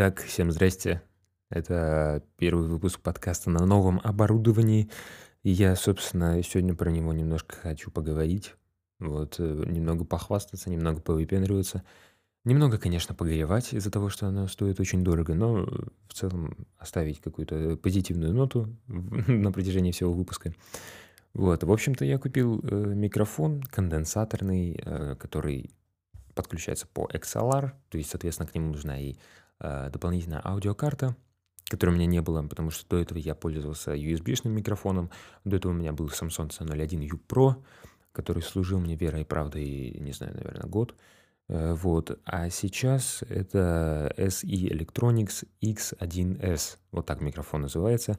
Итак, всем здрасте. Это первый выпуск подкаста на новом оборудовании. И я, собственно, сегодня про него немножко хочу поговорить. Вот, э, немного похвастаться, немного повыпендриваться. Немного, конечно, погоревать из-за того, что оно стоит очень дорого, но в целом оставить какую-то позитивную ноту на протяжении всего выпуска. Вот, в общем-то, я купил э, микрофон конденсаторный, э, который подключается по XLR, то есть, соответственно, к нему нужна и дополнительная аудиокарта, которой у меня не было, потому что до этого я пользовался USB-шным микрофоном, до этого у меня был Samsung C01U Pro, который служил мне верой и правдой, не знаю, наверное, год. Э, вот. А сейчас это SE Electronics X1S. Вот так микрофон называется.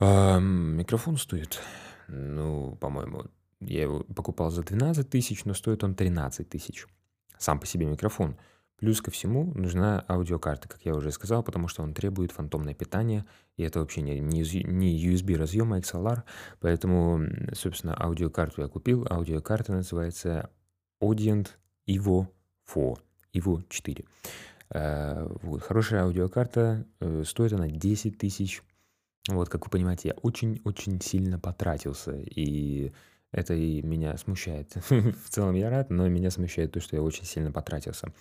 Микрофон стоит, ну, по-моему, я его покупал за 12 тысяч, но стоит он 13 тысяч. Сам по себе микрофон. Плюс ко всему нужна аудиокарта, как я уже сказал, потому что он требует фантомное питание, и это вообще не, не, USB разъем, а XLR, поэтому, собственно, аудиокарту я купил. Аудиокарта называется Audient Evo 4, Evo 4. Э, вот, хорошая аудиокарта, э, стоит она 10 тысяч. Вот, как вы понимаете, я очень-очень сильно потратился, и это и меня смущает. В целом я рад, но меня смущает то, что я очень сильно потратился.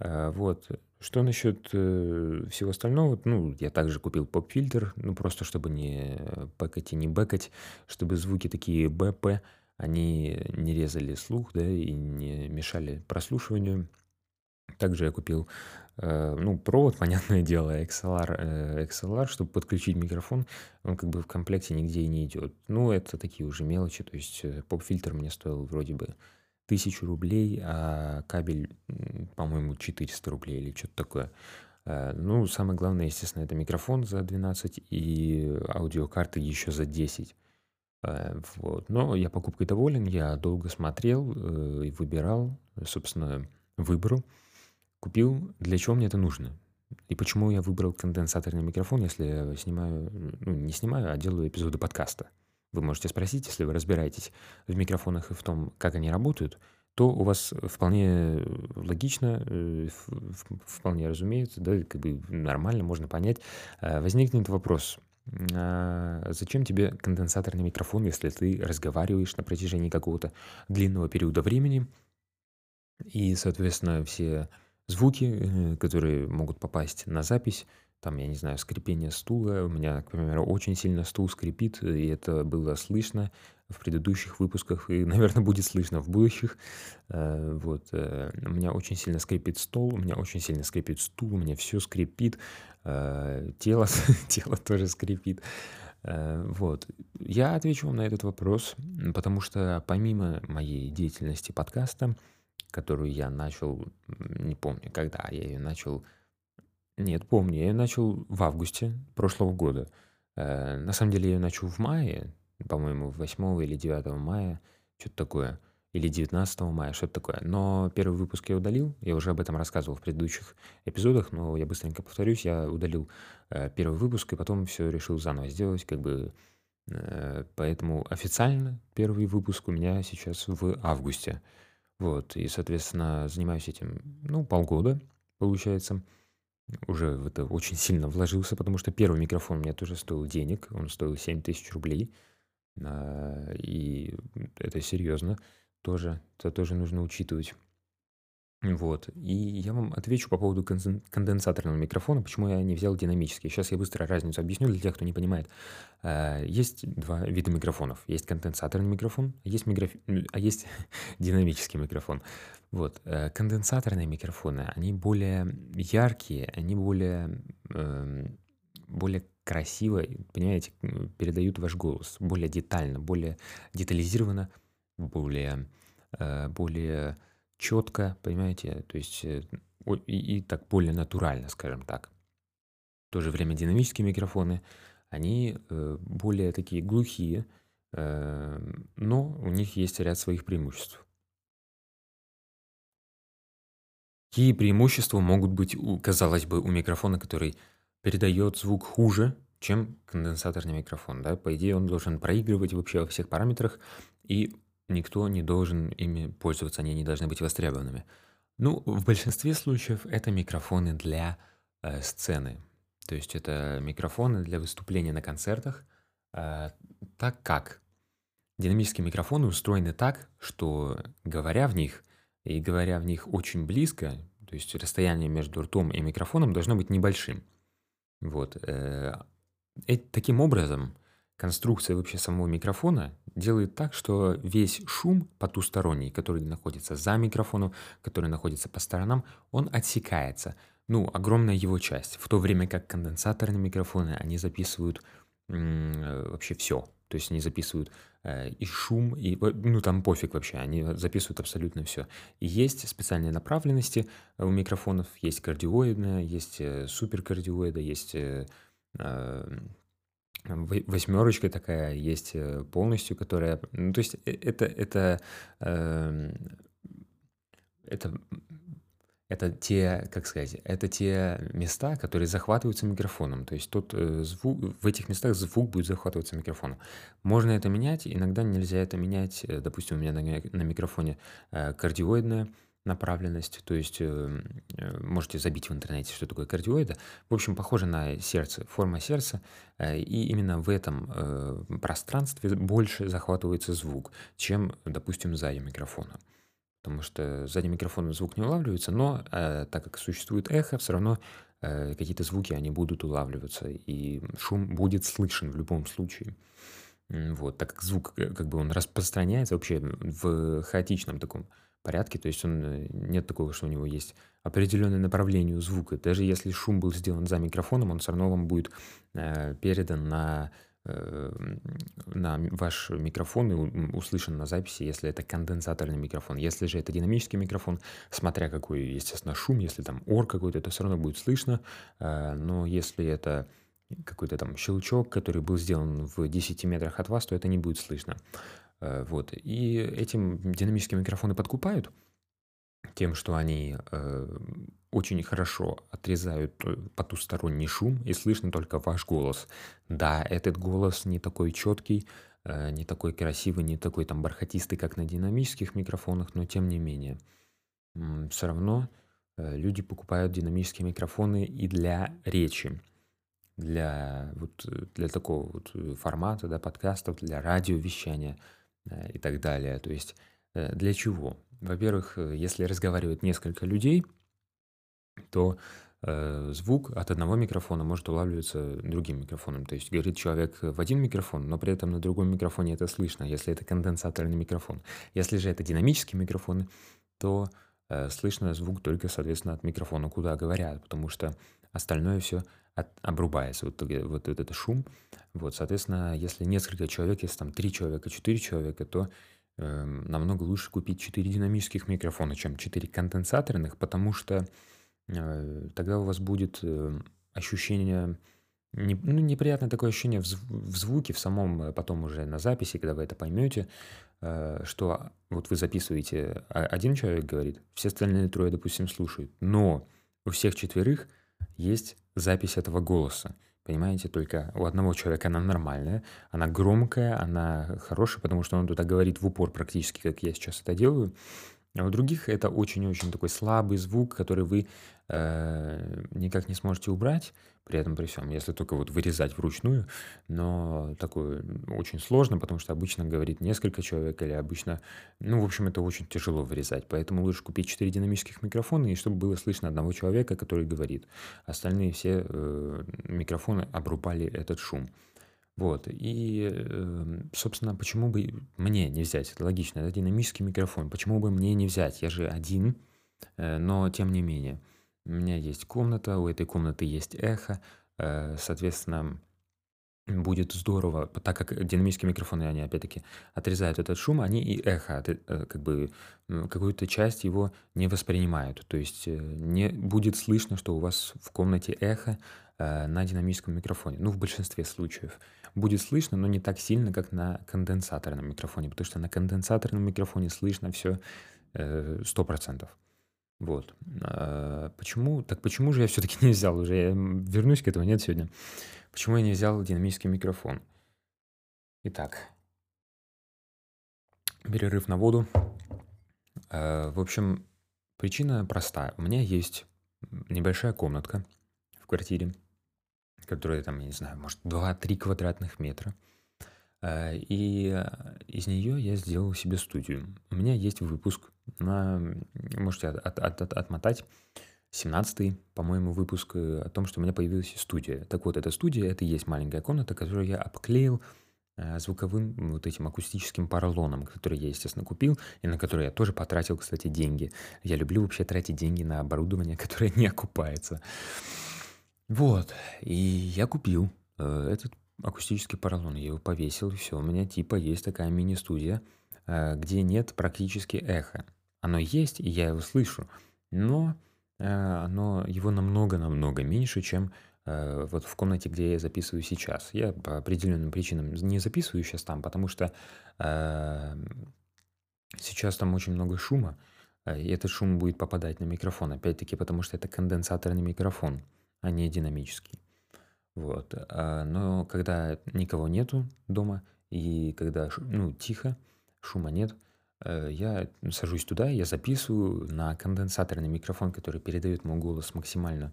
Э, вот. Что насчет э, всего остального? Ну, я также купил поп-фильтр, ну, просто чтобы не бэкать и не бэкать, чтобы звуки такие БП, они не резали слух, да, и не мешали прослушиванию. Также я купил, э, ну, провод, понятное дело, XLR, э, XLR, чтобы подключить микрофон, он как бы в комплекте нигде и не идет. Ну, это такие уже мелочи, то есть поп-фильтр мне стоил вроде бы тысячу рублей, а кабель, по-моему, 400 рублей или что-то такое. Э, ну, самое главное, естественно, это микрофон за 12 и аудиокарты еще за 10. Э, вот. Но я покупкой доволен, я долго смотрел э, и выбирал, собственно, выбрал, купил, для чего мне это нужно. И почему я выбрал конденсаторный микрофон, если я снимаю, ну, не снимаю, а делаю эпизоды подкаста. Вы можете спросить, если вы разбираетесь в микрофонах и в том, как они работают, то у вас вполне логично, э, вполне разумеется, да, как бы нормально, можно понять, э, возникнет вопрос, а зачем тебе конденсаторный микрофон, если ты разговариваешь на протяжении какого-то длинного периода времени, и, соответственно, все звуки, э, которые могут попасть на запись, там, я не знаю, скрипение стула. У меня, к примеру, очень сильно стул скрипит, и это было слышно в предыдущих выпусках, и, наверное, будет слышно в будущих. Э, вот. Э, у меня очень сильно скрипит стол, у меня очень сильно скрипит стул, у меня все скрипит, э, тело, тело тоже скрипит. Вот. Я отвечу вам на этот вопрос, потому что помимо моей деятельности подкаста, которую я начал, не помню, когда я ее начал нет, помню. Я начал в августе прошлого года. Э, на самом деле я начал в мае, по-моему, 8 или 9 мая, что-то такое. Или 19 мая, что-то такое. Но первый выпуск я удалил. Я уже об этом рассказывал в предыдущих эпизодах, но я быстренько повторюсь. Я удалил э, первый выпуск и потом все решил заново сделать. Как бы, э, поэтому официально первый выпуск у меня сейчас в августе. Вот. И, соответственно, занимаюсь этим, ну, полгода, получается уже в это очень сильно вложился, потому что первый микрофон меня тоже стоил денег, он стоил 7 тысяч рублей, а, и это серьезно тоже, это тоже нужно учитывать. Вот. И я вам отвечу по поводу конденсаторного микрофона, почему я не взял динамический. Сейчас я быстро разницу объясню для тех, кто не понимает. А, есть два вида микрофонов. Есть конденсаторный микрофон, а есть, микроф... а есть динамический микрофон. Вот. Э, конденсаторные микрофоны, они более яркие, они более, эм, более красиво, понимаете, передают ваш голос, более детально, более детализированно, более, э, более четко, понимаете, то есть э, и, и так более натурально, скажем так. В то же время динамические микрофоны, они более такие глухие, но у них есть ряд своих преимуществ. Какие преимущества могут быть, казалось бы, у микрофона, который передает звук хуже, чем конденсаторный микрофон? Да? По идее, он должен проигрывать вообще во всех параметрах, и никто не должен ими пользоваться, они не должны быть востребованными. Ну, в большинстве случаев это микрофоны для э, сцены. То есть это микрофоны для выступления на концертах, э, так как динамические микрофоны устроены так, что говоря в них и говоря в них очень близко, то есть расстояние между ртом и микрофоном должно быть небольшим. Вот. э, э, таким образом, конструкция вообще самого микрофона делает так, что весь шум потусторонний, который находится за микрофоном, который находится по сторонам, он отсекается. Ну, огромная его часть. В то время как конденсаторные микрофоны, они записывают э, вообще все. То есть они записывают э, и шум, и ну там пофиг вообще, они записывают абсолютно все. И есть специальные направленности у микрофонов, есть кардиоидная, есть э, суперкардиоида, есть э, э восьмерочка такая есть э, полностью, которая, ну, то есть э, это это э, это это те, как сказать, это те места, которые захватываются микрофоном. То есть тут э, звук, в этих местах звук будет захватываться микрофоном. Можно это менять, иногда нельзя это менять. Допустим, у меня на, на микрофоне кардиоидная направленность, то есть э, э, можете забить в интернете, что такое кардиоида. В общем, похоже на сердце, форма сердца, э, и именно в этом э, пространстве больше захватывается звук, чем, допустим, сзади микрофона. Потому что сзади микрофона звук не улавливается, но э, так как существует эхо, все равно э, какие-то звуки, они будут улавливаться, и шум будет слышен в любом случае. Вот, так как звук, э, как бы он распространяется вообще в хаотичном таком порядке, то есть он э, нет такого, что у него есть определенное направление у звука. Даже если шум был сделан за микрофоном, он все равно вам будет э, передан на, на ваш микрофон и услышан на записи, если это конденсаторный микрофон. Если же это динамический микрофон, смотря какой, естественно, шум, если там ор какой-то, это все равно будет слышно. Э, но если это какой-то там щелчок, который был сделан в 10 метрах от вас, то это не будет слышно. Э, вот. И этим динамические микрофоны подкупают тем, что они э, очень хорошо отрезают э, потусторонний шум, и слышно только ваш голос. Да, этот голос не такой четкий, э, не такой красивый, не такой там бархатистый, как на динамических микрофонах, но тем не менее. Все равно э, люди покупают динамические микрофоны и для речи для, вот, для такого вот формата, да, подкастов, для радиовещания и так далее. То есть для чего? Во-первых, если разговаривают несколько людей, то э, звук от одного микрофона может улавливаться другим микрофоном. То есть говорит человек в один микрофон, но при этом на другом микрофоне это слышно, если это конденсаторный микрофон. Если же это динамические микрофоны, то э, слышно звук только, соответственно, от микрофона, куда говорят, потому что остальное все от, обрубается, вот, вот, вот этот шум. Вот, соответственно, если несколько человек, если там три человека, четыре человека, то э, намного лучше купить четыре динамических микрофона, чем четыре конденсаторных, потому что тогда у вас будет э, ощущение, ну, неприятное такое ощущение в, в звуке, в самом, э, потом уже на записи, когда вы это поймете, э, что вот вы записываете, а один человек говорит, все остальные трое, допустим, слушают, но у всех четверых – есть запись этого голоса. Понимаете, только у одного человека она нормальная, она громкая, она хорошая, потому что он туда говорит в упор практически, как я сейчас это делаю. А у других это очень-очень такой слабый звук, который вы э, никак не сможете убрать при этом при всем, если только вот вырезать вручную, но такое очень сложно, потому что обычно говорит несколько человек или обычно, ну, в общем, это очень тяжело вырезать, поэтому лучше купить 4 динамических микрофона, и чтобы было слышно одного человека, который говорит. Остальные все э, микрофоны обрубали этот шум. Вот, и, э, собственно, почему бы мне не взять? Это логично, это динамический микрофон. Почему бы мне не взять? Я же один, э, но тем не менее. У меня есть комната, у этой комнаты есть эхо, э, соответственно, будет здорово, так как динамические микрофоны, они опять-таки отрезают этот шум, они и эхо, как бы какую-то часть его не воспринимают. То есть не будет слышно, что у вас в комнате эхо на динамическом микрофоне. Ну, в большинстве случаев будет слышно, но не так сильно, как на конденсаторном микрофоне, потому что на конденсаторном микрофоне слышно все э, сто процентов. Вот. А почему? Так почему же я все-таки не взял уже? Я вернусь к этому, нет, сегодня. Почему я не взял динамический микрофон? Итак, перерыв на воду. Э, в общем, причина простая. У меня есть небольшая комнатка квартире, которая там, я не знаю, может 2-3 квадратных метра. Э, и э, из нее я сделал себе студию. У меня есть выпуск на... Можете от, от, от, отмотать 17-й, по-моему, выпуск о том, что у меня появилась студия. Так вот, эта студия, это и есть маленькая комната, которую я обклеил звуковым вот этим акустическим поролоном, который я, естественно, купил, и на который я тоже потратил, кстати, деньги. Я люблю вообще тратить деньги на оборудование, которое не окупается. Вот, и я купил э, этот акустический поролон, я его повесил, и все, у меня типа есть такая мини-студия, э, где нет практически эха. Оно есть, и я его слышу, но э, оно, его намного-намного меньше, чем э, вот в комнате, где я записываю сейчас. Я по определенным причинам не записываю сейчас там, потому что э, сейчас там очень много шума, э, и этот шум будет попадать на микрофон, опять-таки, потому что это конденсаторный микрофон а не динамический. Вот. А, но когда никого нету дома, и когда ну, тихо, шума нет, э, я сажусь туда, я записываю на конденсаторный микрофон, который передает мой голос максимально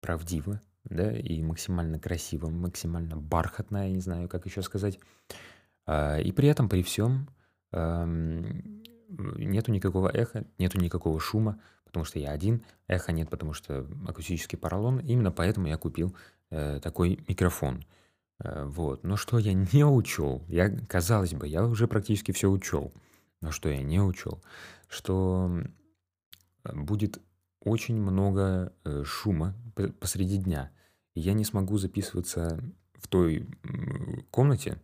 правдиво, да, и максимально красиво, максимально бархатно, я не знаю, как еще сказать. А, и при этом, при всем, нету никакого эха, нету никакого шума, потому что я один, эхо нет, потому что акустический поролон. Именно поэтому я купил э, такой микрофон. Э, вот. Но что я не учел, я, казалось бы, я уже практически все учел. Но что я не учел, что будет очень много э, шума посреди дня. И я не смогу записываться в той комнате,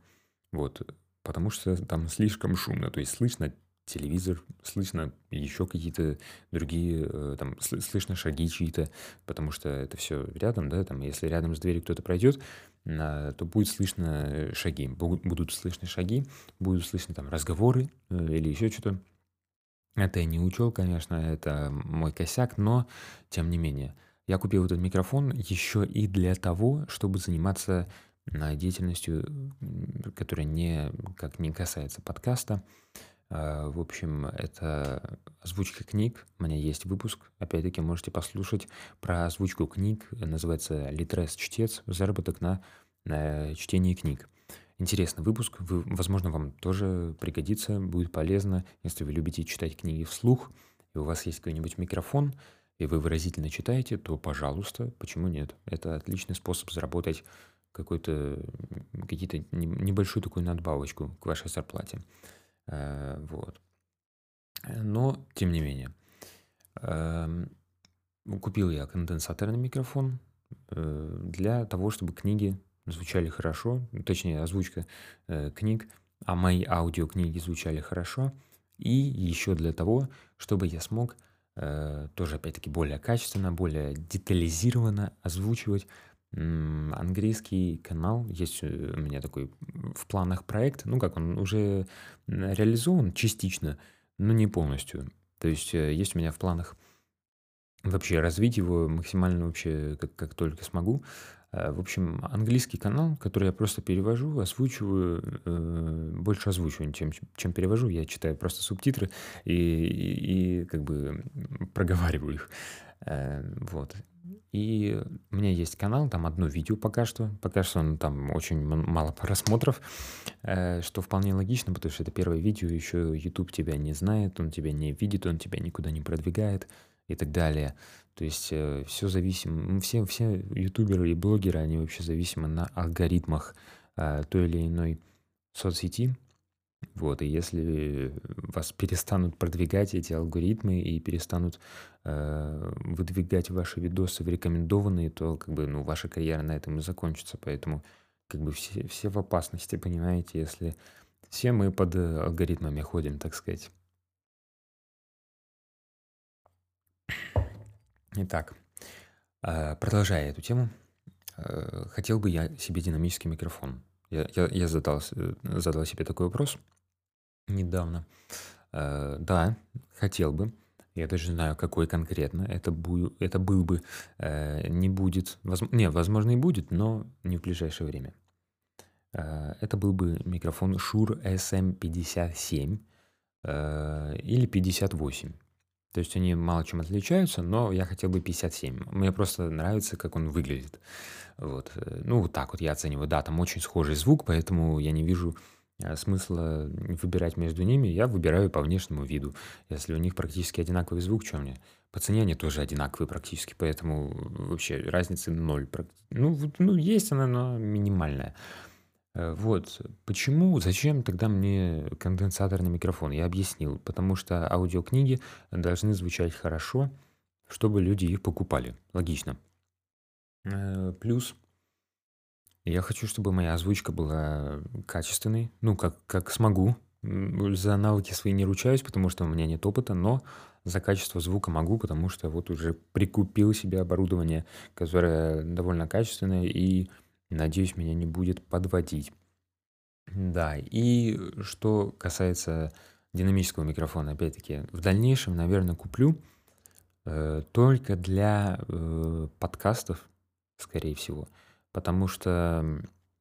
вот, потому что там слишком шумно. То есть слышно телевизор, слышно еще какие-то другие, э, там, слышно шаги чьи-то, потому что это все рядом, да, там, если рядом с дверью кто-то пройдет, то будет слышно э, шаги, будут слышны шаги, будут слышны там разговоры э, или еще что-то. Это я не учел, конечно, это мой косяк, но тем не менее. Я купил этот микрофон еще и для того, чтобы заниматься деятельностью, которая не, как не касается подкаста, в общем, это озвучка книг. У меня есть выпуск. Опять-таки, можете послушать про озвучку книг. Называется «Литрес чтец. Заработок на, на чтении книг». Интересный выпуск. Вы, возможно, вам тоже пригодится, будет полезно, если вы любите читать книги вслух, и у вас есть какой-нибудь микрофон, и вы выразительно читаете, то, пожалуйста, почему нет? Это отличный способ заработать какой-то, какие-то небольшую такую надбавочку к вашей зарплате. Э, вот. Но, тем не менее, эм, купил я конденсаторный микрофон э, для того, чтобы книги звучали хорошо, точнее, озвучка э, книг, а мои аудиокниги звучали хорошо, и еще для того, чтобы я смог тоже, опять-таки, более качественно, более детализированно озвучивать английский канал. Есть у меня такой в планах проект. Ну как, он уже реализован частично, но не полностью. То есть э, есть у меня в планах вообще развить его максимально вообще как, как только смогу. Э, в общем, английский канал, который я просто перевожу, озвучиваю, э, больше озвучиваю, чем, чем перевожу. Я читаю просто субтитры и, и, и как бы проговариваю их. Э, вот. И у меня есть канал, там одно видео пока что. Пока что он там очень мало просмотров, э, что вполне логично, потому что это первое видео, еще YouTube тебя не знает, он тебя не видит, он тебя никуда не продвигает и так далее. То есть э, все зависимо, все, все ютуберы и блогеры, они вообще зависимы на алгоритмах той или иной соцсети, вот, и если вас перестанут продвигать эти алгоритмы и перестанут э, выдвигать ваши видосы в рекомендованные, то как бы, ну, ваша карьера на этом и закончится. Поэтому как бы все, все в опасности, понимаете, если все мы под алгоритмами ходим, так сказать. Итак, э, продолжая эту тему, э, хотел бы я себе динамический микрофон. Я, я, я задал, задал себе такой вопрос недавно. Э, да, хотел бы. Я даже знаю, какой конкретно. Это, бу- это был бы, э, не будет, воз- не, возможно и будет, но не в ближайшее время. Э, это был бы микрофон Shure SM57 э, или 58. То есть они мало чем отличаются, но я хотел бы 57. Мне просто нравится, как он выглядит. Вот. э, Ну, вот так вот я оцениваю. Да, там очень схожий звук, поэтому я не вижу смысла выбирать между ними. Я выбираю по внешнему виду. Если у них практически одинаковый звук, что мне? По цене они тоже одинаковые практически, поэтому вообще разницы ноль. Ну, ну есть она, но минимальная. Э, Вот. Почему, зачем тогда мне конденсаторный микрофон? Я объяснил. Потому что аудиокниги должны звучать хорошо, чтобы люди их покупали. Логично. Э, Плюс я хочу, чтобы моя озвучка была качественной. Ну, как, как смогу. За навыки свои не ручаюсь, потому что у меня нет опыта, но за качество звука могу, потому что вот уже прикупил себе оборудование, которое довольно качественное и, надеюсь, меня не будет подводить. Да, и что касается динамического микрофона, опять-таки, в дальнейшем, наверное, куплю э, только для э, подкастов, скорее всего, потому что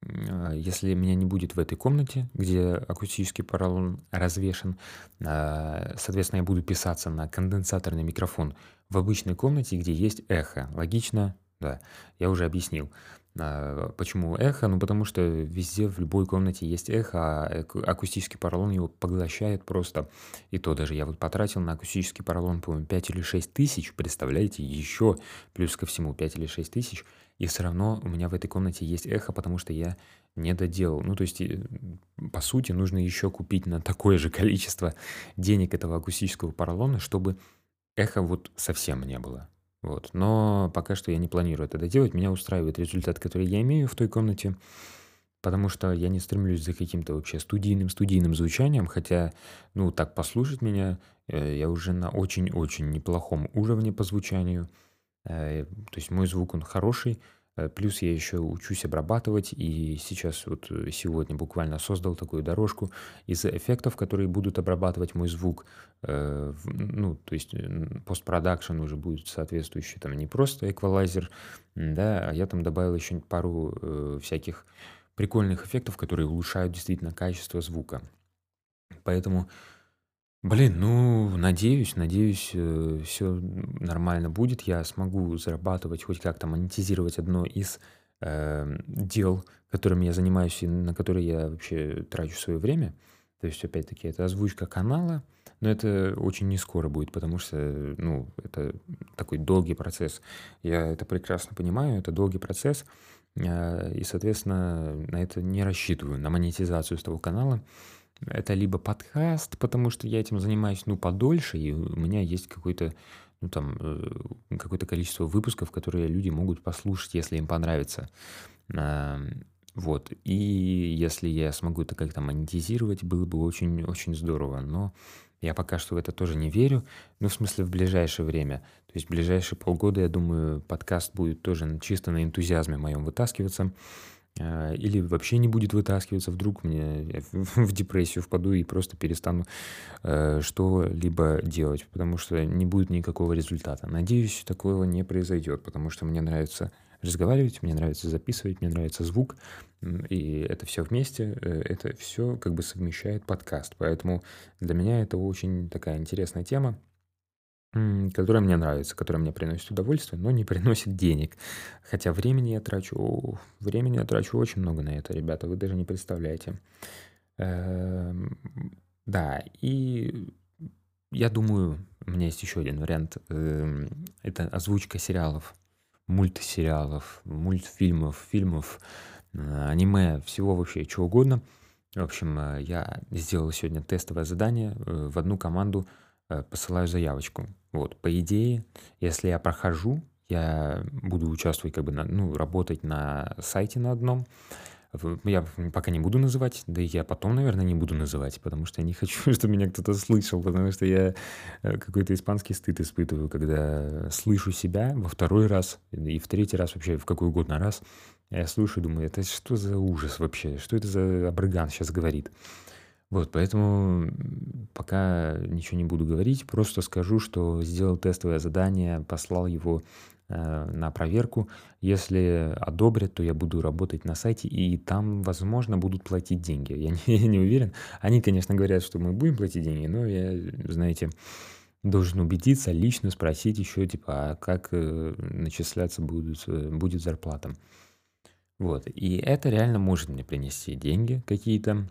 а, если меня не будет в этой комнате, где акустический поролон развешен, а, соответственно, я буду писаться на конденсаторный микрофон в обычной комнате, где есть эхо. Логично? Да, я уже объяснил. А, Почему эхо? Ну, потому что везде, в любой комнате есть эхо, а аку- акустический поролон его поглощает просто. И то даже я вот потратил на акустический поролон, по-моему, 5 или 6 тысяч, представляете, еще плюс ко всему 5 или 6 тысяч, и все равно у меня в этой комнате есть эхо, потому что я не доделал. Ну, то есть, по сути, нужно еще купить на такое же количество денег этого акустического поролона, чтобы эха вот совсем не было. Вот. Но пока что я не планирую это доделать. Меня устраивает результат, который я имею в той комнате, потому что я не стремлюсь за каким-то вообще студийным студийным звучанием, хотя, ну, так послушать меня, э, я уже на очень-очень неплохом уровне по звучанию. Э, То есть мой звук, он хороший, Э, Плюс я еще учусь обрабатывать, и сейчас вот э, сегодня буквально создал такую дорожку из эффектов, которые будут обрабатывать мой звук. Ну, то есть постпродакшн уже будет соответствующий, там не просто эквалайзер, да, а я там добавил еще пару всяких прикольных эффектов, которые улучшают действительно качество звука. Поэтому Блин, ну, надеюсь, надеюсь, все нормально будет. Я смогу зарабатывать, хоть как-то монетизировать одно из эм, дел, которыми я занимаюсь и на которые я вообще трачу свое время. То есть, опять-таки, это озвучка канала, но это очень не скоро будет, потому что, ну, это такой долгий процесс. Я это прекрасно понимаю, это долгий процесс, э, и, соответственно, на это не рассчитываю, на монетизацию с того канала. Это либо подкаст, потому что я этим занимаюсь, ну, подольше, и у меня есть какой-то, ну, там, э, какое-то количество выпусков, которые люди могут послушать, если им понравится. Вот. И если я смогу это как-то монетизировать, было бы очень-очень здорово. Но я пока что в это тоже не верю. Ну, в смысле, в ближайшее время. То есть в ближайшие полгода, я думаю, подкаст будет тоже чисто на энтузиазме моем вытаскиваться. А, Или вообще не будет вытаскиваться, вдруг мне в депрессию впаду и просто перестану э, что-либо делать, потому что не будет никакого результата. Надеюсь, такого не произойдет, потому что мне нравится разговаривать, мне нравится записывать, мне нравится звук, и это все вместе, э, это все как бы совмещает подкаст. Поэтому для меня это очень такая интересная тема, которая мне нравится, которая мне приносит удовольствие, но не приносит денег. Хотя времени я трачу, времени я трачу очень много на это, ребята, вы даже не представляете. Эм, Да, и я думаю, у меня есть еще один вариант. эм, Это озвучка сериалов, мультсериалов, мультфильмов, фильмов, э, аниме, всего вообще, чего угодно. В общем, э, я сделал сегодня тестовое задание. э, В одну команду посылаю заявочку. Вот, по идее, если я прохожу, я буду участвовать, как бы, на, ну, работать на сайте на одном. Я пока не буду называть, да и я потом, наверное, не буду называть, потому что я не хочу, чтобы меня кто-то слышал, потому что я э, какой-то испанский стыд испытываю, когда слышу себя во второй раз и в третий раз вообще в какой угодно раз. Я слушаю, думаю, это что за ужас вообще? Что это за абрыган сейчас говорит? Вот, поэтому пока ничего не буду говорить, просто скажу, что сделал тестовое задание, послал его э, на проверку. Если одобрят, то я буду работать на сайте, и там, возможно, будут платить деньги. Я не, я не уверен. Они, конечно, говорят, что мы будем платить деньги, но я, знаете, должен убедиться, лично спросить еще, типа, а как э, начисляться будут, э, будет зарплата. Вот. И это реально может мне принести деньги какие-то.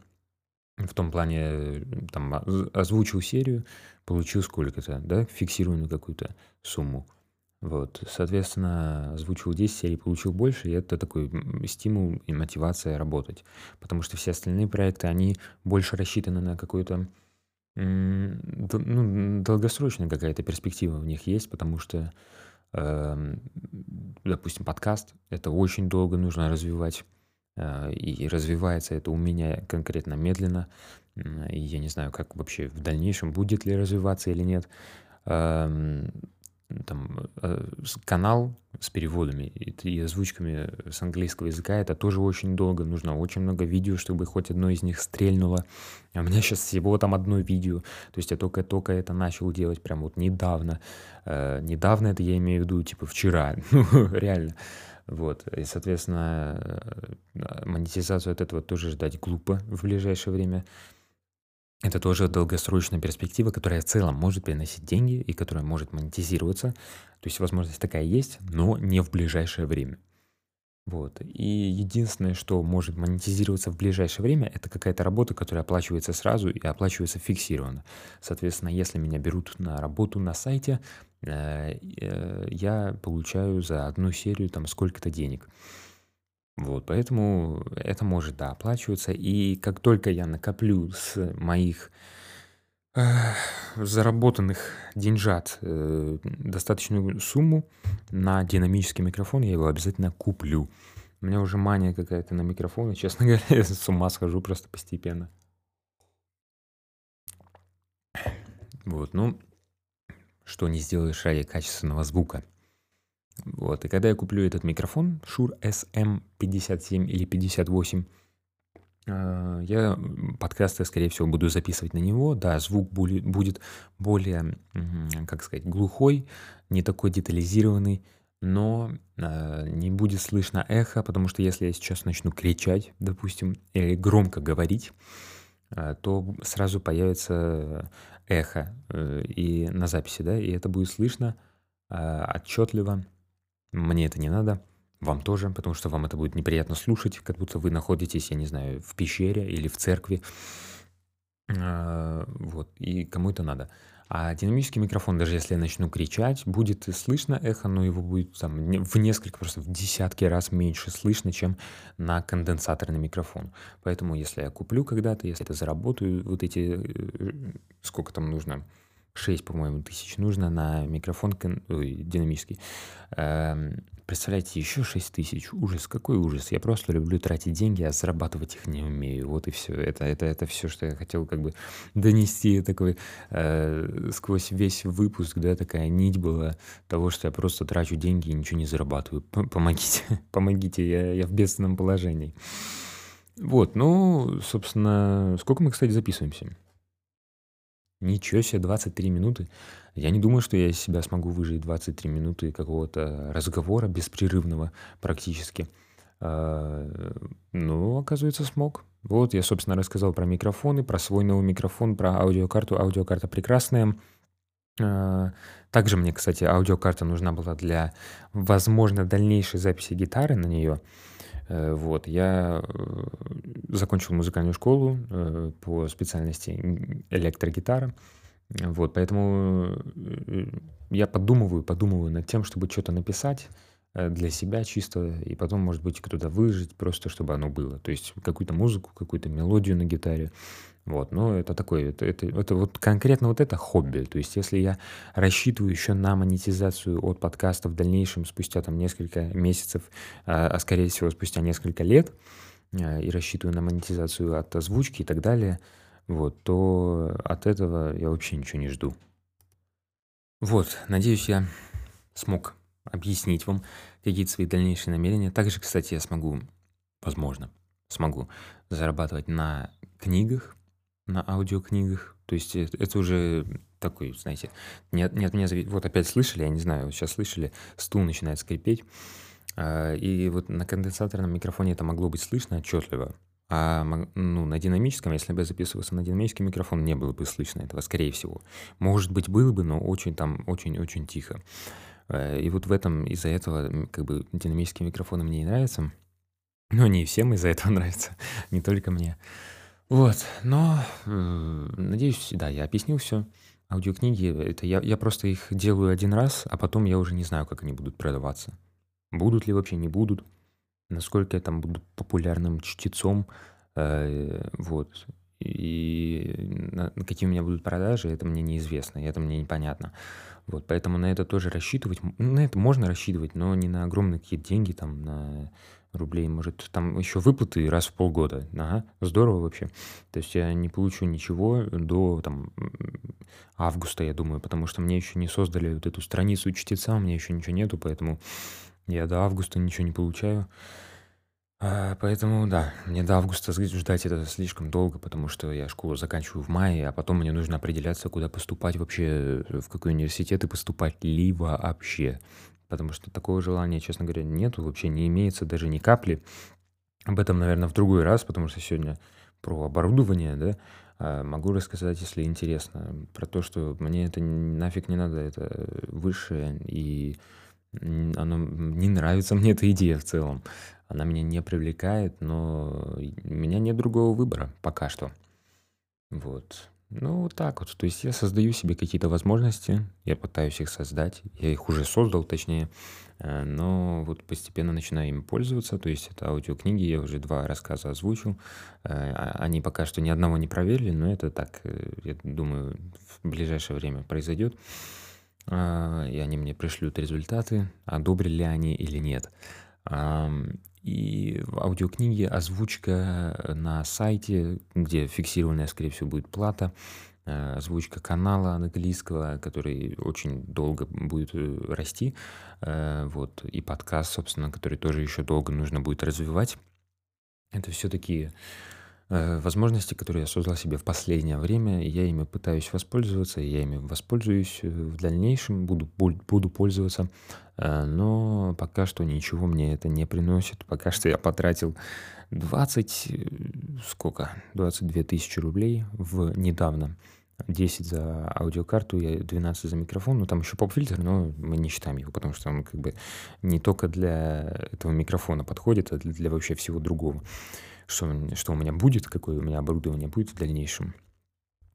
В том плане, э, там, озвучил серию, получил сколько-то, да, фиксированную какую-то сумму. Вот, соответственно, озвучил 10 серий, получил больше, и это такой стимул и мотивация работать. Потому что все остальные проекты, они больше рассчитаны на какую-то ну, долгосрочная какая-то перспектива в них есть, потому что, эм, допустим, подкаст это очень долго нужно развивать, э, и развивается это у меня конкретно медленно, и я не знаю, как вообще в дальнейшем будет ли развиваться или нет. Там, э, канал с переводами и озвучками с английского языка, это тоже очень долго, нужно очень много видео, чтобы хоть одно из них стрельнуло. А у меня сейчас всего там одно видео, то есть я только-только это начал делать прям вот недавно. Э, недавно это я имею в виду, типа вчера, ну реально. Вот, и, соответственно, э, монетизацию от этого тоже ждать глупо в ближайшее время. Это тоже долгосрочная перспектива, которая в целом может приносить деньги и которая может монетизироваться. То есть возможность такая есть, но не в ближайшее время. Вот. И единственное, что может монетизироваться в ближайшее время, это какая-то работа, которая оплачивается сразу и оплачивается фиксированно. Соответственно, если меня берут на работу на сайте, э, э, я получаю за одну серию там сколько-то денег. Вот, поэтому это может, да, оплачиваться. И как только я накоплю с моих заработанных деньжат э, достаточную сумму на динамический микрофон, я его обязательно куплю. У меня уже мания какая-то на микрофоны, честно говоря, я с ума схожу просто постепенно. Вот, ну, что не сделаешь ради качественного звука. Вот. И когда я куплю этот микрофон Shure SM57 или 58, а, я подкасты, скорее всего, буду записывать на него. Да, звук будет более, как сказать, глухой, не такой детализированный, но а, не будет слышно эхо, потому что если я сейчас начну кричать, допустим, или громко говорить, а, то сразу появится эхо э, и на записи, да, и это будет слышно отчетливо, мне это не надо, вам тоже, потому что вам это будет неприятно слушать, как будто вы находитесь, я не знаю, в пещере или в церкви. А, вот, и кому это надо. А динамический микрофон, даже если я начну кричать, будет слышно эхо, но его будет там в несколько, просто в десятки раз меньше слышно, чем на конденсаторный микрофон. Поэтому, если я куплю когда-то, если это заработаю, вот эти, э, сколько там нужно, 6, по-моему, тысяч нужно на микрофон ой, динамический. Эм, представляете, еще 6 тысяч. Ужас, какой ужас. Я просто люблю тратить деньги, а зарабатывать их не умею. Вот и все. Это, это, это все, что я хотел как бы донести такой э, сквозь весь выпуск, да, такая нить была того, что я просто трачу деньги и ничего не зарабатываю. Помогите, помогите, я, я в бедственном положении. Вот, ну, собственно, сколько мы, кстати, записываемся? Ничего себе, 23 минуты. Я не думаю, что я из себя смогу выжать 23 минуты какого-то разговора беспрерывного практически. А, ну, оказывается, смог. Вот, я, собственно, рассказал про микрофоны, про свой новый микрофон, про аудиокарту. Аудиокарта прекрасная. А, также мне, кстати, аудиокарта нужна была для, возможно, дальнейшей записи гитары на нее. Э, вот, я э, закончил музыкальную школу э, по специальности электрогитара. Вот, поэтому я подумываю, подумываю над тем, чтобы что-то написать для себя чисто, и потом, может быть, кто-то выжить, просто чтобы оно было. То есть какую-то музыку, какую-то мелодию на гитаре. Вот, но это такое, это, это, это вот конкретно вот это хобби. То есть, если я рассчитываю еще на монетизацию от подкаста в дальнейшем, спустя там несколько месяцев, а, а скорее всего спустя несколько лет, а, и рассчитываю на монетизацию от озвучки и так далее, вот, то от этого я вообще ничего не жду. Вот, надеюсь, я смог объяснить вам какие-то свои дальнейшие намерения. Также, кстати, я смогу, возможно, смогу зарабатывать на книгах, на аудиокнигах. То есть это, это уже такой, знаете, не, не от меня зависит. Вот опять слышали, я не знаю, сейчас слышали, стул начинает скрипеть. А, и вот на конденсаторном микрофоне это могло быть слышно отчетливо. А ну, на динамическом, если бы я записывался на динамический микрофон, не было бы слышно этого, скорее всего. Может быть, было бы, но очень там, очень-очень тихо. Э, и вот в этом, из-за этого, как бы, динамические микрофоны мне не нравятся. Но не всем из-за этого нравится, не только мне. Вот, но надеюсь, да, я объяснил все. Аудиокниги, это я, я просто их делаю один раз, а потом я уже не знаю, как они будут продаваться. Будут ли вообще, не будут. Насколько я там буду популярным чтецом. Э, вот. И на, какие у меня будут продажи, это мне неизвестно, это мне непонятно. Вот, поэтому на это тоже рассчитывать, на это можно рассчитывать, но не на огромные какие-то деньги, там, на рублей, может, там еще выплаты раз в полгода. Ага, здорово вообще. То есть я не получу ничего до там августа, я думаю, потому что мне еще не создали вот эту страницу чтеца, у меня еще ничего нету, поэтому я до августа ничего не получаю. А, поэтому да, мне до августа ждать это слишком долго, потому что я школу заканчиваю в мае, а потом мне нужно определяться, куда поступать вообще, в какой университет и поступать ли вообще потому что такого желания, честно говоря, нету, вообще не имеется даже ни капли. Об этом, наверное, в другой раз, потому что сегодня про оборудование, да, а, могу рассказать, если интересно, про то, что мне это нафиг не надо, это высшее, и оно не нравится мне эта идея в целом. Она меня не привлекает, но у меня нет другого выбора пока что. Вот. Ну, вот так вот. То есть я создаю себе какие-то возможности, я пытаюсь их создать, я их уже создал, точнее, э, но вот постепенно начинаю ими пользоваться. То есть это аудиокниги, я уже два рассказа озвучил. Э, а, они пока что ни одного не проверили, но это так, э, я думаю, в ближайшее время произойдет. А, и они мне пришлют результаты, одобрили они или нет. И в аудиокниге озвучка на сайте, где фиксированная, скорее всего, будет плата, э, озвучка канала английского, который очень долго будет э, расти, э, вот, и подкаст, собственно, который тоже еще долго нужно будет развивать. Это все такие возможности, которые я создал себе в последнее время, я ими пытаюсь воспользоваться, я ими воспользуюсь э, в дальнейшем, буду, буду пользоваться, э, но пока что ничего мне это не приносит. Пока что я потратил 20, сколько, 22 тысячи рублей в недавно. 10 за аудиокарту, 12 за микрофон, ну там еще поп-фильтр, но мы не считаем его, потому что он как бы не только для этого микрофона подходит, а для вообще всего другого что, что у меня будет, какое у меня оборудование будет в дальнейшем.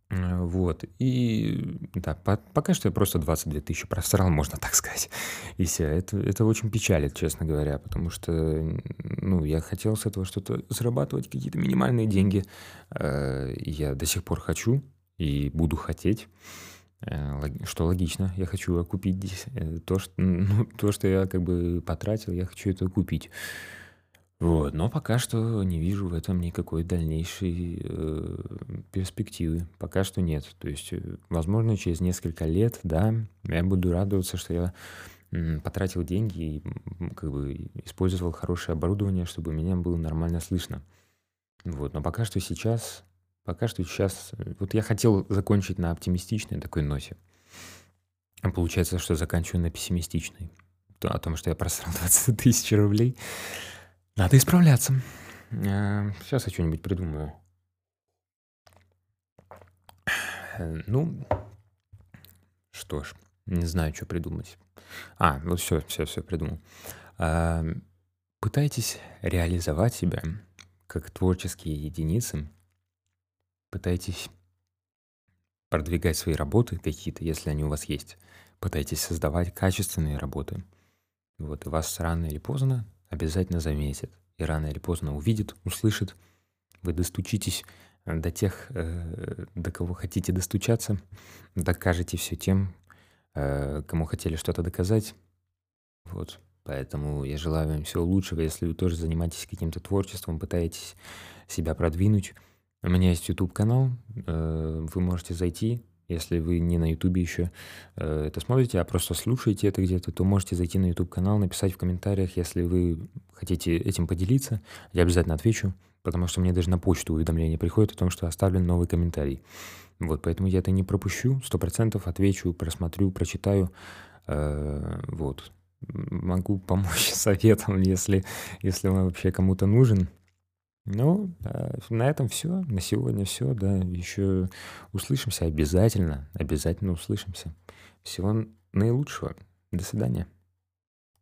Э, вот. И да, по, пока что я просто 22 тысячи просрал, можно так сказать. И все. Это, это очень печалит, честно говоря, потому что ну, я хотел с этого что-то зарабатывать, какие-то минимальные деньги. Э, я до сих пор хочу и буду хотеть. Э, что логично, я хочу окупить то, что, ну, то, что я как бы потратил, я хочу это купить. Вот, но пока что не вижу в этом никакой дальнейшей э, перспективы. Пока что нет. То есть, э, возможно, через несколько лет, да, я буду радоваться, что я потратил деньги и как бы использовал хорошее оборудование, чтобы меня было нормально слышно. Вот, но пока что сейчас, пока что сейчас, э, вот я хотел закончить на оптимистичной такой ноте. А получается, что заканчиваю на пессимистичной. О том, что я просрал 20 тысяч рублей. Надо исправляться. Сейчас э, я что-нибудь придумаю. Э, ну, что ж, не знаю, что придумать. А, ну все, все, все придумал. Эм, пытайтесь реализовать себя как творческие единицы. Пытайтесь продвигать свои работы какие-то, если они у вас есть. Пытайтесь создавать качественные работы. Вот, и вас рано или поздно обязательно заметит. И рано или поздно увидит, услышит. Вы достучитесь э, до тех, э, до кого хотите достучаться, докажете все тем, э, кому хотели что-то доказать. Вот. Поэтому я желаю вам всего лучшего, если вы тоже занимаетесь каким-то творчеством, пытаетесь себя продвинуть. У меня есть YouTube-канал, вы можете зайти, если вы не на Ютубе еще э, это смотрите, а просто слушаете это где-то, то можете зайти на YouTube канал, написать в комментариях, если вы хотите этим поделиться. Я обязательно отвечу, потому что мне даже на почту уведомление приходит о том, что оставлен новый комментарий. Вот, поэтому я это не пропущу, сто процентов отвечу, просмотрю, прочитаю. Э, вот. Могу помочь советом, если, если он вообще кому-то нужен. Ну, на этом все. На сегодня все, да. Еще услышимся обязательно. Обязательно услышимся. Всего наилучшего. До свидания.